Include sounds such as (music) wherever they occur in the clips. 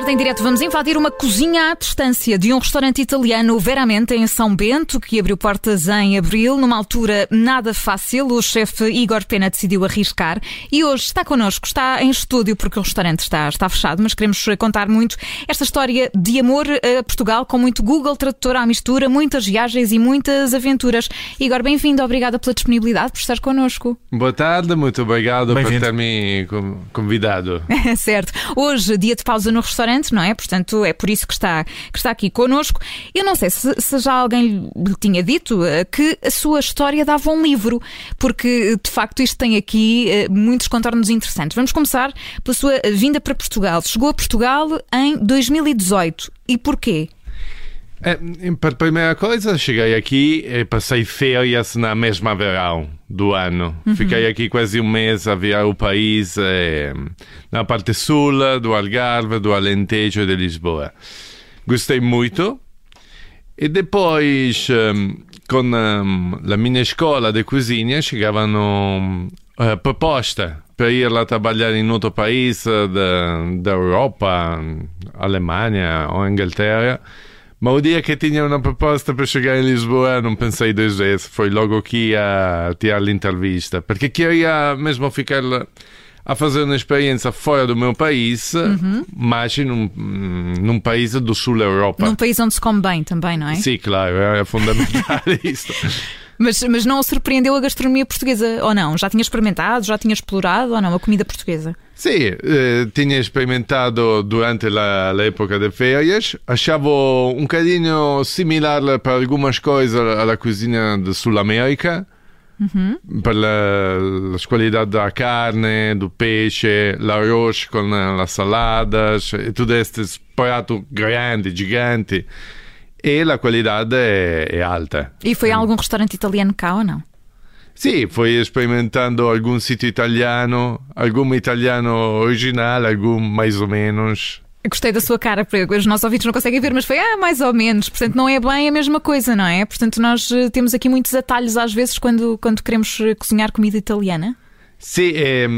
tarde em direto vamos invadir uma cozinha à distância de um restaurante italiano, Veramente, em São Bento, que abriu portas em abril, numa altura nada fácil. O chefe Igor Pena decidiu arriscar e hoje está connosco, está em estúdio porque o restaurante está, está fechado, mas queremos contar muito esta história de amor a Portugal com muito Google Tradutor à mistura, muitas viagens e muitas aventuras. Igor, bem-vindo, obrigada pela disponibilidade por estar connosco. Boa tarde, muito obrigado por ter me convidado. (laughs) certo. Hoje, dia de pausa no restaurante, não é? Portanto, é por isso que está, que está aqui connosco. Eu não sei se, se já alguém lhe tinha dito uh, que a sua história dava um livro, porque de facto isto tem aqui uh, muitos contornos interessantes. Vamos começar pela sua vinda para Portugal. Chegou a Portugal em 2018. E porquê? É, para primeira coisa, cheguei aqui e passei férias na mesma verão do ano. Uhum. Fiquei aqui quase um mês a ver o país eh, na parte sul do Algarve, do Alentejo e de Lisboa. Gostei muito. E depois, um, com a minha escola de cozinha, chegavano uh, proposte per ir a trabalhar em outro país da, da Europa, Alemanha ou Inglaterra. Ma o dia che tinha una proposta per chegar in Lisboa non pensei duas vezes, foi logo aqui a tirar l'intervista, perché queria mesmo ficar a fazer uma experiência fora do meu país, uhum. mas num, num país do sul da Europa. Num país onde se come bem também, não é? Sim, claro, é fundamental (laughs) isso. Mas, mas não surpreendeu a gastronomia portuguesa, ou não? Já tinha experimentado, já tinha explorado, ou não, a comida portuguesa? Sim, eh, tinha experimentado durante a, época de férias. Achava um bocadinho similar para algumas coisas à cozinha do Sul América. Uhum. Per as qualidades da carne, do peixe, l'arroz com as saladas, e tudo estes pratos grandes, gigantes e a qualidade é, é alta. E foi a algum restaurante italiano cá ou não? Sim, foi experimentando algum sítio italiano, algum italiano original, algum mais ou menos. Gostei da sua cara, porque os nossos ouvintes não conseguem ver, mas foi ah, mais ou menos. Portanto, não é bem a mesma coisa, não é? Portanto, nós eh, temos aqui muitos atalhos às vezes quando, quando queremos eh, cozinhar comida italiana. Sim, é,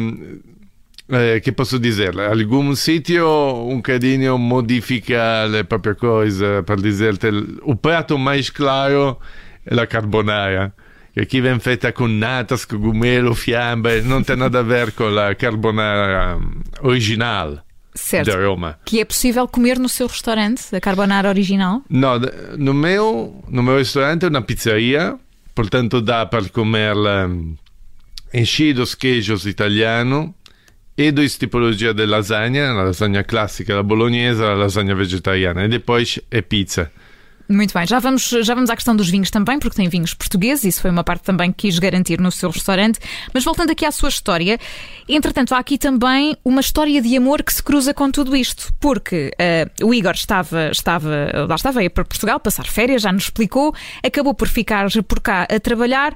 eh, che posso dirle? Algún sitio un cadino modifica le proprie cose, per dirti, il prato mais claro è la carbonara. che aqui vem feita com natas, cogumelo, fiambre, não tem nada a ver com a carbonara original. Certo. De Roma. Que é possível comer no seu restaurante, a carbonara original? Não, no meu, no meu restaurante é uma pizzeria, portanto dá para comer enchidos queijos italiano, e due tipologie di lasagna, la lasagna classica, la bolognese, la lasagna vegetariana e depois é pizza. Muito bem, já vamos, já vamos à questão dos vinhos também, porque tem vinhos portugueses, isso foi uma parte também que quis garantir no seu restaurante. Mas voltando aqui à sua história, entretanto, há aqui também uma história de amor que se cruza com tudo isto, porque uh, o Igor estava, estava, lá estava, ia para Portugal passar férias, já nos explicou, acabou por ficar por cá a trabalhar,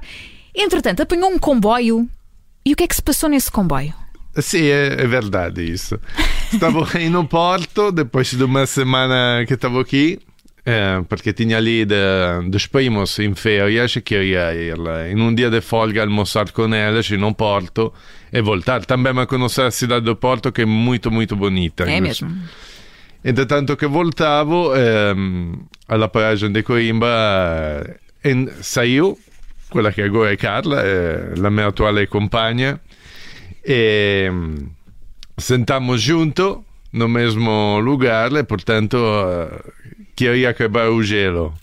entretanto, apanhou um comboio. E o que é que se passou nesse comboio? Sì, è, è verdade Stavo (laughs) in un porto, depois de uma semana que estava aqui, eh, porque tinha ali de, dos primos em férias e queria ir em um dia de folga almoçar com eles um porto e voltar. Também a conhecer a cidade do Porto, que é muito, muito bonita. É mesmo. Entretanto que voltavo, ehm, alla paragem de Coimbra, eh, saiu quella che agora è Carla, eh, la mia attuale compagna, e sentamos junto no mesmo lugar e portanto queria quebrar o gelo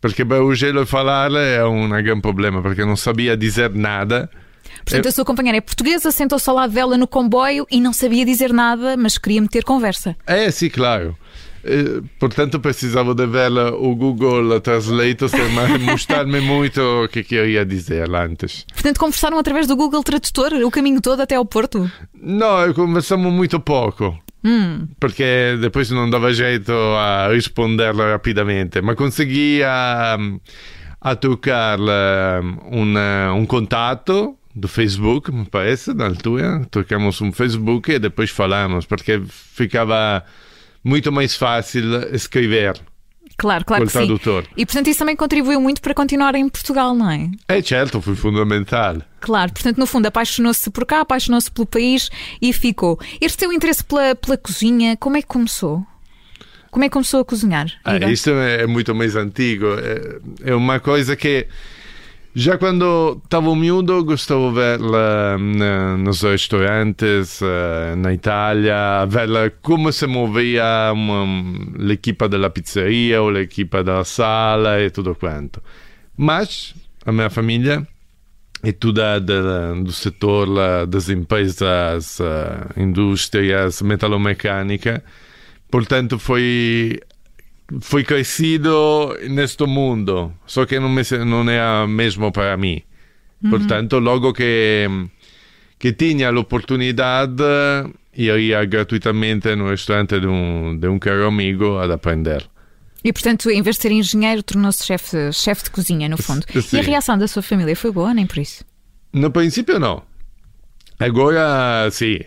perché quebrar o gelo e falar é um grande problema porque não sabia dizer nada Portanto, a sua companheira é portuguesa, sentou-se ao lado dela no comboio e não sabia dizer nada, mas queria meter conversa. É, sim, claro. Eh, portanto, precisava de ver o Google Translate para (laughs) mostrar-me muito o que, que eu ia dizer antes. Portanto, conversaram através do Google Tradutor o caminho todo até ao Porto? Não, conversamos muito pouco. Hum. Porque depois não dava jeito a responder rapidamente, mas conseguia a trocar um, um contato do Facebook, me parece, na altura. Trocamos um Facebook e depois falamos, porque ficava muito mais fácil escrever. Claro, claro que tradutor. sim. E portanto isso também contribuiu muito para continuar em Portugal, não é? É certo, foi fundamental. Claro, portanto no fundo apaixonou-se por cá, apaixonou-se pelo país e ficou. Este seu interesse pela, pela cozinha, como é que começou? Como é que começou a cozinhar? Ah, isso é muito mais antigo. É, é uma coisa que já quando estava miúdo gostava de verla nos restaurantes uh, na Itália, ver como se movia l'equipa della pizzeria ou l'equipa da sala e tutto quanto. Mas a minha família é toda do setor das empresas, uh, indústrias metalomecânica, portanto foi fui crescido neste mundo, só que não, me, não era mesmo para mim. Uhum. Portanto, logo que, que tinha l'opportunidade, eu ia gratuitamente no restaurante de um, de um caro amigo a aprender. E, portanto, em vez de ser engenheiro, tornou-se chefe chef de cozinha, no fundo. (laughs) Sim. E a reação da sua família foi boa, nem por isso? No princípio, não. Agora, sim.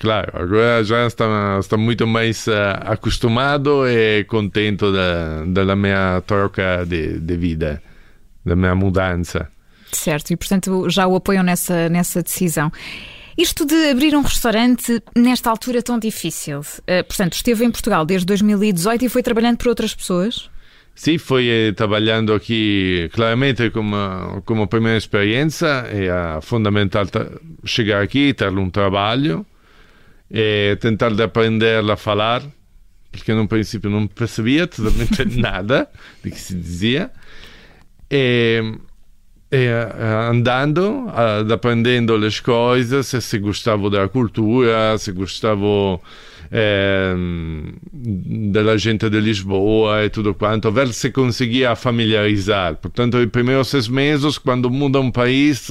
Claro, agora já está, está muito mais uh, acostumado e contente da, da minha troca de, de vida, da minha mudança. Certo, e portanto já o apoiam nessa, nessa decisão. Isto de abrir um restaurante nesta altura tão difícil, uh, portanto, esteve em Portugal desde 2018 e foi trabalhando por outras pessoas? Sim, fui eh, trabalhando aqui claramente como, como primeira experiência. É fundamental chegar aqui, ter um trabalho é tentar de aprender a falar, porque no princípio não percebia totalmente (laughs) nada do que se dizia. E, e andando, aprendendo as coisas, se gostava da cultura, se gostava della gente de Lisboa e tudo quanto, ver se conseguia familiarizar. Portanto, os primeiros seis meses, quando muda um país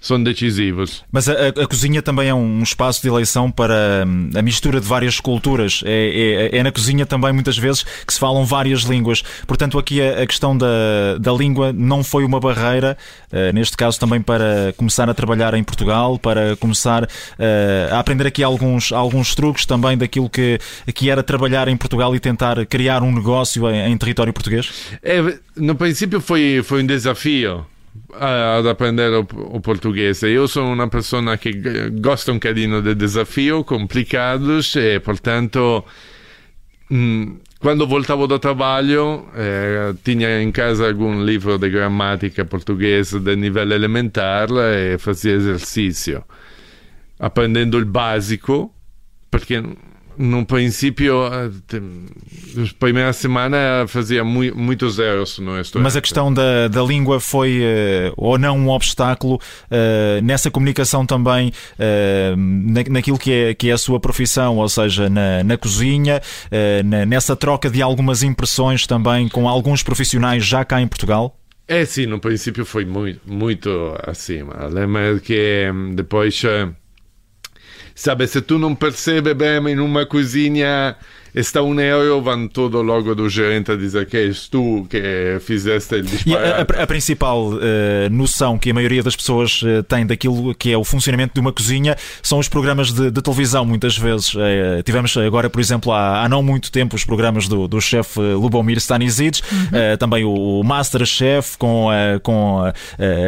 são decisivos. Mas a, a, cozinha também é um espaço de eleição para hum, a mistura de várias culturas. É, é, é, na cozinha também muitas vezes que se falam várias línguas. Portanto, aqui a, a questão da, da língua não foi uma barreira, uh, neste caso também para começar a trabalhar em Portugal, para começar uh, a aprender aqui alguns, alguns truques também daquilo que, que era trabalhar em Portugal e tentar criar um negócio em, em território português? É, no princípio foi, foi um desafio ad aprender o, o português. Eu sou uma pessoa que gosta um bocadinho de desafios complicados e, portanto, mm, quando voltavo do trabalho, eh, tinha em casa algum livro de gramática portuguesa de nível elementar e fazia exercício, aprendendo o básico, porque no princípio, as primeiras semanas fazia muito, muitos erros no estudo. Mas a questão da, da língua foi uh, ou não um obstáculo uh, nessa comunicação também na, naquilo que é, que é a sua profissão, ou seja, na, na cozinha, nessa troca de algumas impressões também com alguns profissionais já cá em Portugal? É sim, no princípio foi muito, muito acima. Lembra que depois Sabe, se tu não percebe bem em uma está um euro, vão todo logo do gerente a dizer que és tu que fizeste disparate. A, a, a, principal uh, noção que a maioria das pessoas uh, tem daquilo que é o funcionamento de uma cozinha são os programas de, de televisão, muitas vezes. Uh, tivemos agora, por exemplo, há, há, não muito tempo, os programas do, do chefe Lubomir Stanisic, uhum. também o, o Masterchef, com, com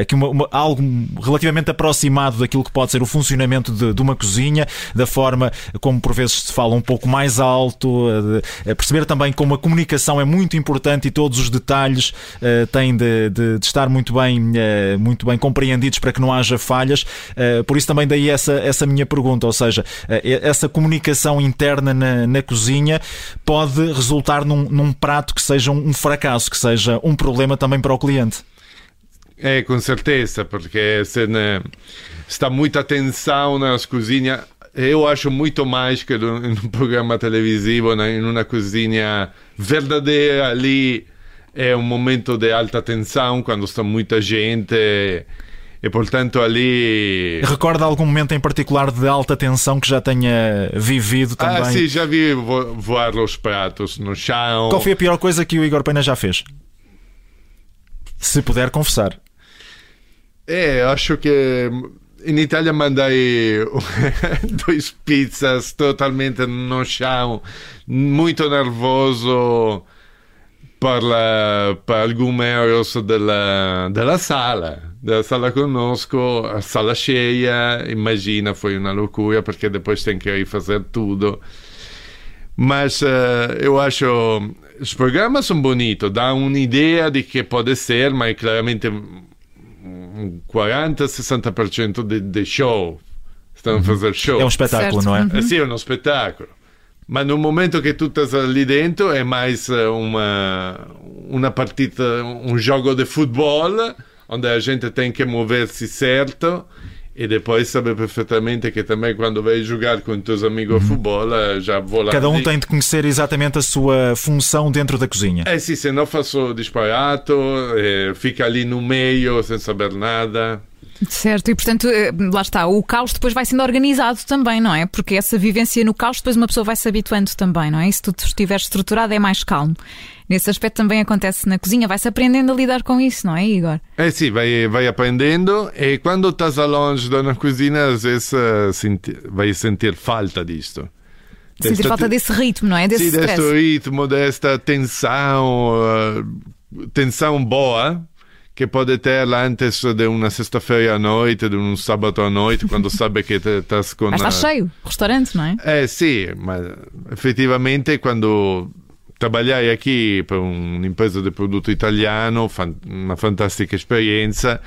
aqui uma, uma, algo relativamente aproximado daquilo que pode ser o funcionamento de, de uma cozinha, da forma como por vezes se fala um pouco mais alto, a perceber também como a comunicação é muito importante e todos os detalhes uh, têm de, de, de, estar muito bem, uh, muito bem compreendidos para que não haja falhas. Por isso também daí essa, essa minha pergunta, ou seja, essa comunicação interna na, na cozinha pode resultar num, num prato que seja um fracasso, que seja um problema também para o cliente. É, com certeza, porque se está muita atenção nas cozinhas, eu acho muito mais que num (laughs) programa televisivo, em uma cozinha verdadeira ali é um momento de alta tensão quando está muita gente e portanto ali recorda algum momento em particular de alta tensão que já tenha vivido também? ah sim já vi vo voar os pratos no chão. Qual foi a pior coisa que o Igor Pena já fez? Se puder confessar. É acho que in Italia mandai (laughs) dois pizzas totalmente no chão, muito nervoso per, la, per alcuni errors della, della sala. Della sala conosco, a sala cheia, immagina, foi uma loucura perché depois tem que rifazer tudo. Mas uh, eu acho os programas são bonitos, dá uma ideia de que pode ser, mas é claramente um 40-60% de, de show. Estão a fazer show. É um espetáculo, Certo. não é? Uhum. Eh, Sì, è uno spettacolo. Ma no momento che tu estás lì dentro è mais eh, uma, una partita, un gioco di football, onde a gente tem que mover-se certo e depois sabe perfeitamente que também quando vai jogar com os teus amigos a futebol eh, já vou lá. Cada um tem de conhecer exatamente a sua função dentro da cozinha. Eh sì, se non fa solo disparato, eh, fica ali no meio sem saber nada. Certo, e portanto, eh, lá está, o caos depois vai sendo organizado também, não é? Porque essa vivência no caos, depois uma pessoa vai se habituando também, não é? E se tudo estiver estruturado, é mais calmo. Nesse aspecto também acontece na cozinha, vai-se aprendendo a lidar com isso, não é, Igor? Eh sì, vai, vai aprendendo e quando estás longe da una cucina, às vezes eh, senti- vai sentir falta disto. Sentir Desta falta desse ritmo, não é? Desse stress. questo ritmo, desta tensão, eh, tensão boa che pode ter antes de una sexta-feira à noite, de um sábado à noite, quando (laughs) sabe que estás com... Mas está cheio, restaurante, não é? Eh sì, ma effettivamente quando trabalhai aqui per un'impresa di prodotto italiano, fan- una fantastica esperienza,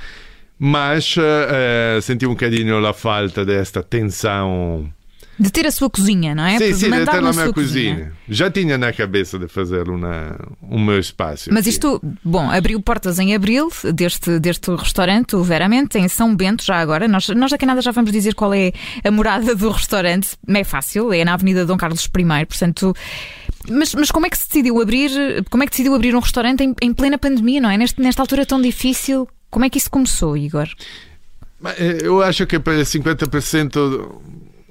mas eh, senti un bocadinho la falta desta tensão. De ter a sua cozinha, não é? Sim, De sim, de ter na minha sua cozinha. Já tinha na cabeça de fazer uma, um meu espaço. Mas aqui. isto, bom, abriu portas em abril deste, deste restaurante, o Veramente, em São Bento, já agora. Nós, nós da Canadá já vamos dizer qual é a morada do restaurante. Não é fácil, é na Avenida Dom Carlos I, portanto. Mas, mas como é que se decidiu abrir? Como é que decidiu abrir um restaurante em, em plena pandemia, não é? Neste, nesta altura tão difícil. Como é que isso começou, Igor? Eh, eu acho que per 50%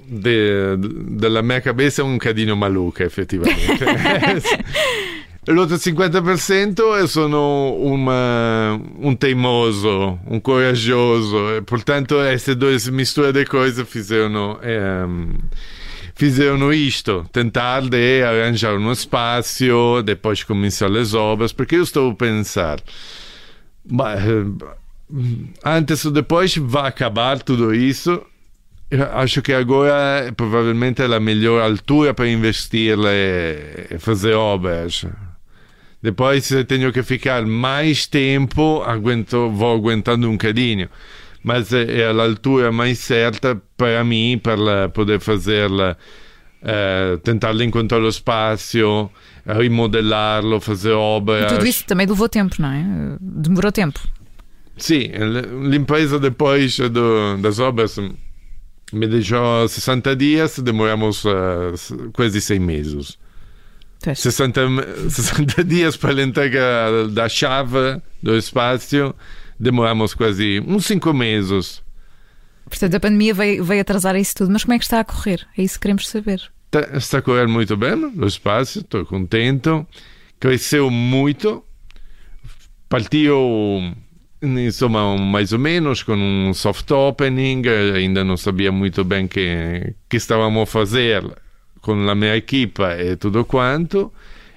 de, de- della mia cabeça é um bocadinho maluca, effettivamente. (laughs) L'altro 50% eu sono uma, um teimoso, um corajoso. E, portanto, queste due misture de coisas fizeram, ehm, fizeram isto. Tentar de arranjar um espaço, depois começar as obras, porque eu estou a pensar... Eh, antes ou depois vai acabar tudo isso. Acho que agora provavelmente é a melhor altura para investir e fazer obras. Depois se tenho que ficar mais tempo, aguento, vou aguentando um bocadinho. Mas é, é a altura mais certa para mim para poder fazer eh, tentar encontrar o espaço, rimodelarlo, fazer E obras. tudo isso também levou tempo, não é? Demorou tempo. Sì, l- l'impresa depois do, das obras me deixou 60 dias, demoramos eh, s- quase 6 meses. Pois. 60, me- (laughs) 60 dias para a entrega da chave do espaço, demoramos quase uns 5 meses. Portanto, a pandemia veio, veio atrasar isso tudo. Mas como é que está a correr? É isso que queremos saber. Tá- Está a correr muito bem o espaço, estou contente. Cresceu muito. Partiu, insomma, mais ou menos com um soft opening. Ainda não sabia muito bem que que estávamos a fazer com a minha equipa e tudo quanto.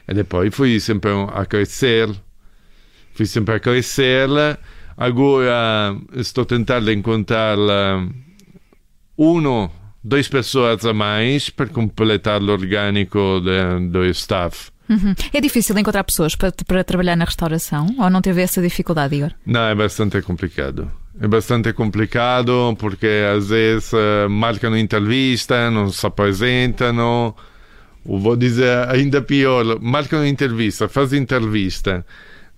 E depois fui sempre a crescer. Fui sempre a crescer. Agora estou tentando encontrar eh, uno, duas pessoas a mais para completar o orgânico de- do staff. Uhum. É difícil encontrar pessoas para, para trabalhar na restauração? Ou não teve essa dificuldade, Igor? Não, é bastante complicado. É bastante complicado porque às vezes eh, marcam entrevista, não se apresentam. Ou vou dizer ainda pior, marcam entrevista, fazem entrevista.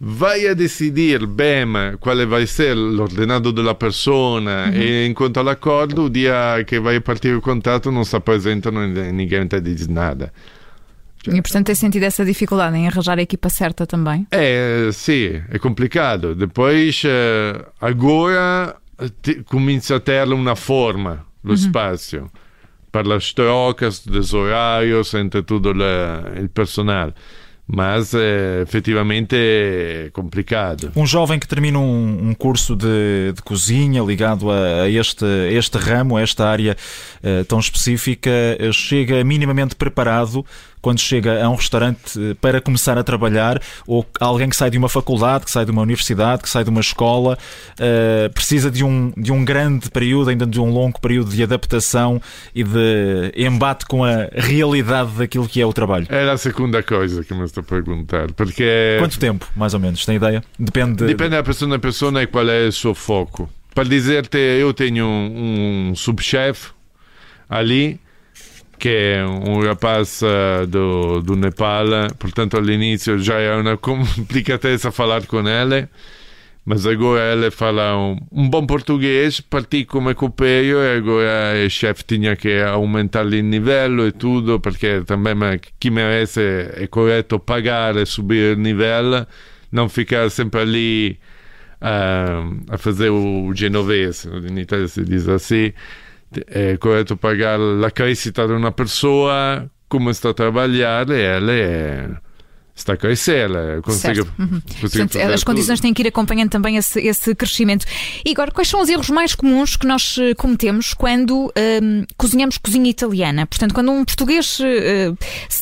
Vai a decidir bem qual vai ser l'ordinato della persona e enquanto l'accordo, o dia che vai partire il contratto non si apresentano e ninguém te diz nada. E portanto tem sentido essa dificuldade em arranjar a equipa certa também? Eh sì, è complicato. Depois, eh, agora comincia a ter una forma lo spazio per las trocas, dos horários entre tutto le- il personale. Mas eh, effettivamente é complicado. Um jovem que termina um, um curso de, de cozinha ligado a, a este, este ramo, a esta área eh, tão específica, eh, chega minimamente preparado quando chega a um restaurante eh, para começar a trabalhar, ou alguém que sai de uma faculdade, que sai de uma universidade, que sai de uma escola, uh, precisa de um, de um grande período, ainda de um longo período de adaptação e de embate com a realidade daquilo que é o trabalho? É a segunda coisa que me estou a perguntar. Porque... Quanto tempo, mais ou menos? Tem ideia? Depende. Depende da pessoa, da pessoa e qual é o seu foco. Para dizer-te, eu tenho um, um subchefe ali que é um rapaz uh, do, do Nepal, portanto all'inizio já é uma complicatezza falar com ele, mas agora ele fala um, um bom português, parti come copeio e agora o chefe tinha que aumentar o nível e tudo, porque também chi merece é correto pagar e subir o nível, não ficar sempre ali uh, a fazer o genovese, in Italia si diz assim è corretto pagare la crescita di una persona, come sta a trabalhar, ela é está a crescer, ela consegue, uhum. Portanto, as condições têm que ir acompanhando também esse, esse, crescimento. E agora, quais são os erros mais comuns que nós eh, cometemos quando um, cozinhamos cozinha italiana? Portanto, quando um português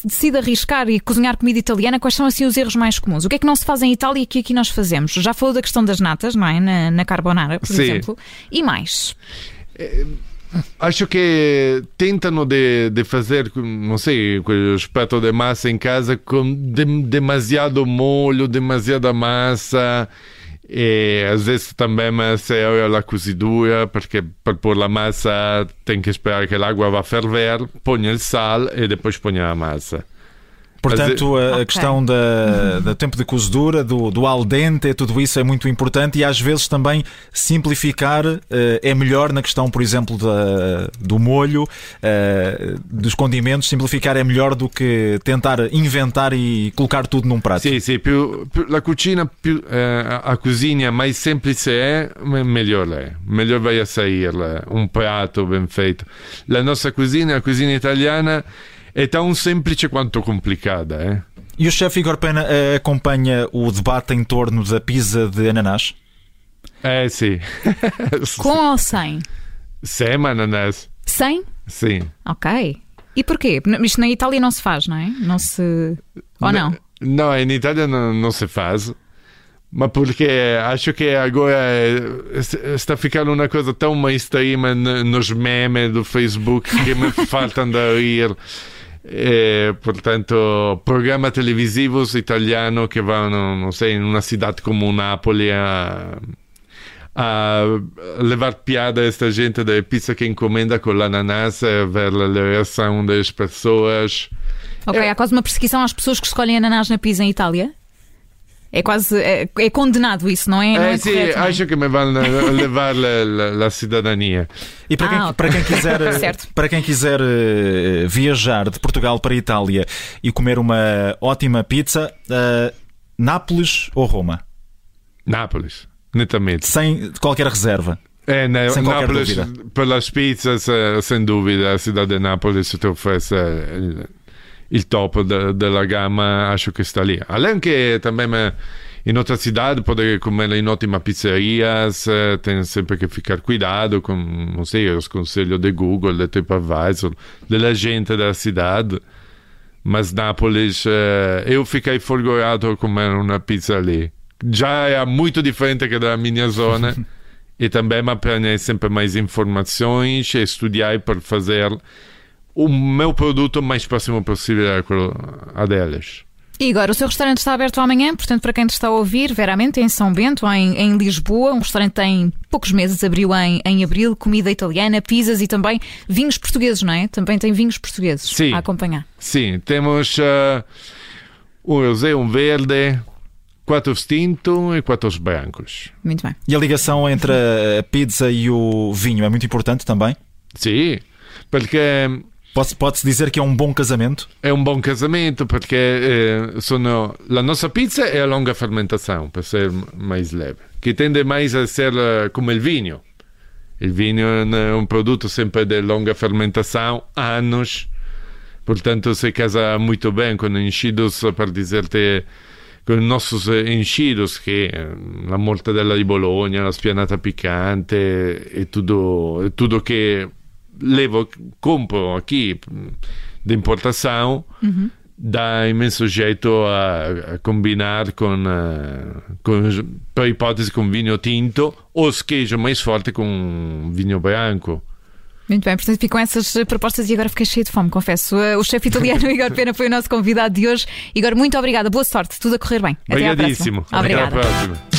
decide arriscar e cozinhar comida italiana, quais são assim os erros mais comuns? O que é que não se faz em Itália e que aqui nós fazemos? Já falou da questão das natas, não é? Na, na carbonara, por Sim. exemplo. E mais? É Acho que tentano de, de fazer, não sei, o espeto de massa em casa com de, demasiado molho, demasiada massa. E às vezes também se olha a cozidura, porque para pôr a massa tem que esperar que a água vá ferver, põe o sal e depois põe a massa. Portanto, a, okay. questão da, do tempo de cozedura, do, do al dente, tudo isso é muito importante e às vezes também simplificar uh, é melhor na questão, por exemplo, da, do molho, uh, dos condimentos. Simplificar é melhor do que tentar inventar e colocar tudo num prato. Sim, sim. Più, più, la cucina, più, uh, a cozinha mais simples é, melhor é. Melhor vai a sair um prato bem feito. La nossa cozinha, a cozinha italiana é tão simples quanto complicada. É? E o chefe Igor Pena uh, acompanha o debate em torno da pizza de ananás? É, sim. (laughs) Com ou sem? Sem ananás. Sem? Sim. Ok. E porquê? Isto na Itália não se faz, não é? Não se. Ou não? Não, em Itália não, não se faz. Mas porque acho que agora está ficando uma coisa tão mainstream nos memes do Facebook que me (laughs) faltam de rir. E, portanto, programas televisivos italiano che vanno, non so, in una città come Napoli a, a levar piada a esta gente da pizza que encomenda com l'ananas, ver a reação das pessoas. Ok, é... há quase uma perseguição às pessoas que escolhem ananás na pizza em Itália? É quase é, é, condenado isso, não é? Não é, é sim, correto, acho que me vão (laughs) levar a cidadania. E para, ah, quem, okay. (laughs) para quem quiser, para quem quiser viajar de Portugal para a Itália e comer uma ótima pizza, uh, Nápoles ou Roma? Nápoles, netamente. Sem qualquer reserva. É, né, sem Nápoles, pelas pizzas, uh, sem dúvida, a cidade de Nápoles te oferece il top de, della gamma acho che sta lì. Anche também in outra cidade poder comer em ótimas pizzerias, tem sempre que ficar cuidado com, não sei, os conselhos de Google, de TripAdvisor, da gente da cidade. Mas Nápoles, eu fiquei folgorado a comer uma pizza ali. Já é muito diferente que da minha zona. (laughs) e também apanhei sempre mais informações e estudei para fazer o meu produto mais próximo possível a delas. E agora, o seu restaurante está aberto amanhã, portanto, para quem está a ouvir, veramente, em São Bento, em, em Lisboa. Um restaurante tem poucos meses, abriu em, em abril, comida italiana, pizzas e também vinhos portugueses, não é? Também tem vinhos portugueses Sim. a acompanhar. Sim, temos uh, um rosé, um verde, quatro tinto e quatro brancos. Muito bem. E a ligação entre a pizza e o vinho é muito importante também? Sim, porque Pode-se pode dizer que é um bom casamento? É um bom casamento porque eh, sono, a nossa pizza é a longa fermentação, para ser mais leve, que tende mais a ser uh, como o vinho. O vinho é um produto sempre de longa fermentação, anos, portanto se casa muito bem com enchidos, para dizer-te, com nossos enchidos, que a mortadela di Bologna, la spianata piccante e tudo, tudo que levo, compro aqui de importação, uhum. dá imenso jeito a, a combinar com, uh, com, per ipótese, com vinho tinto ou se queijo mais forte com vinho branco. Muito bem, portanto ficam essas propostas e agora fiquei cheio de fome, confesso. O chefe italiano (laughs) Igor Pena foi o nosso convidado de hoje. Igor, muito obrigada, boa sorte, tudo a correr bem. Obrigadíssimo. Até à próxima. Obrigada. Até à próxima.